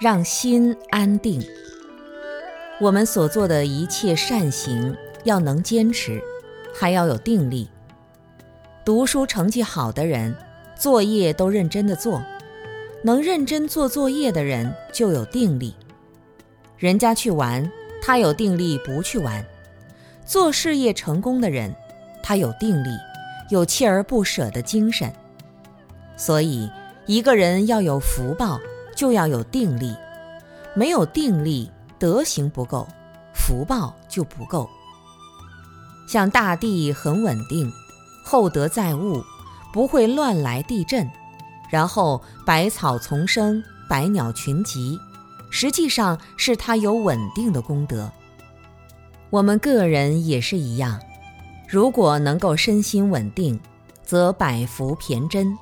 让心安定。我们所做的一切善行，要能坚持，还要有定力。读书成绩好的人，作业都认真的做，能认真做作业的人就有定力。人家去玩，他有定力不去玩；做事业成功的人，他有定力，有锲而不舍的精神。所以，一个人要有福报，就要有定力。没有定力。德行不够，福报就不够。像大地很稳定，厚德载物，不会乱来地震，然后百草丛生，百鸟群集，实际上是它有稳定的功德。我们个人也是一样，如果能够身心稳定，则百福骈真。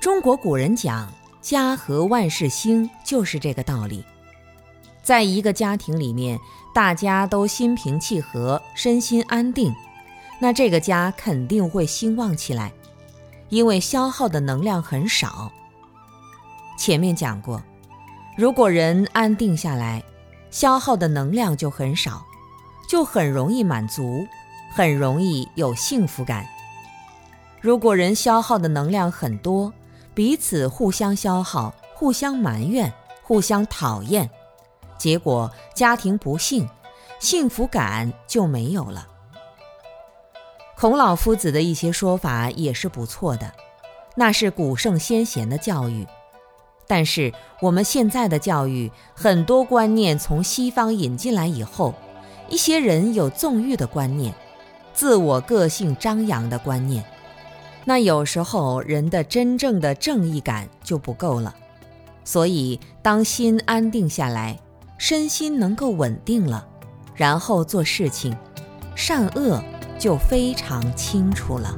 中国古人讲“家和万事兴”，就是这个道理。在一个家庭里面，大家都心平气和，身心安定，那这个家肯定会兴旺起来，因为消耗的能量很少。前面讲过，如果人安定下来，消耗的能量就很少，就很容易满足，很容易有幸福感。如果人消耗的能量很多，彼此互相消耗，互相埋怨，互相讨厌。结果家庭不幸，幸福感就没有了。孔老夫子的一些说法也是不错的，那是古圣先贤的教育。但是我们现在的教育很多观念从西方引进来以后，一些人有纵欲的观念，自我个性张扬的观念，那有时候人的真正的正义感就不够了。所以当心安定下来。身心能够稳定了，然后做事情，善恶就非常清楚了。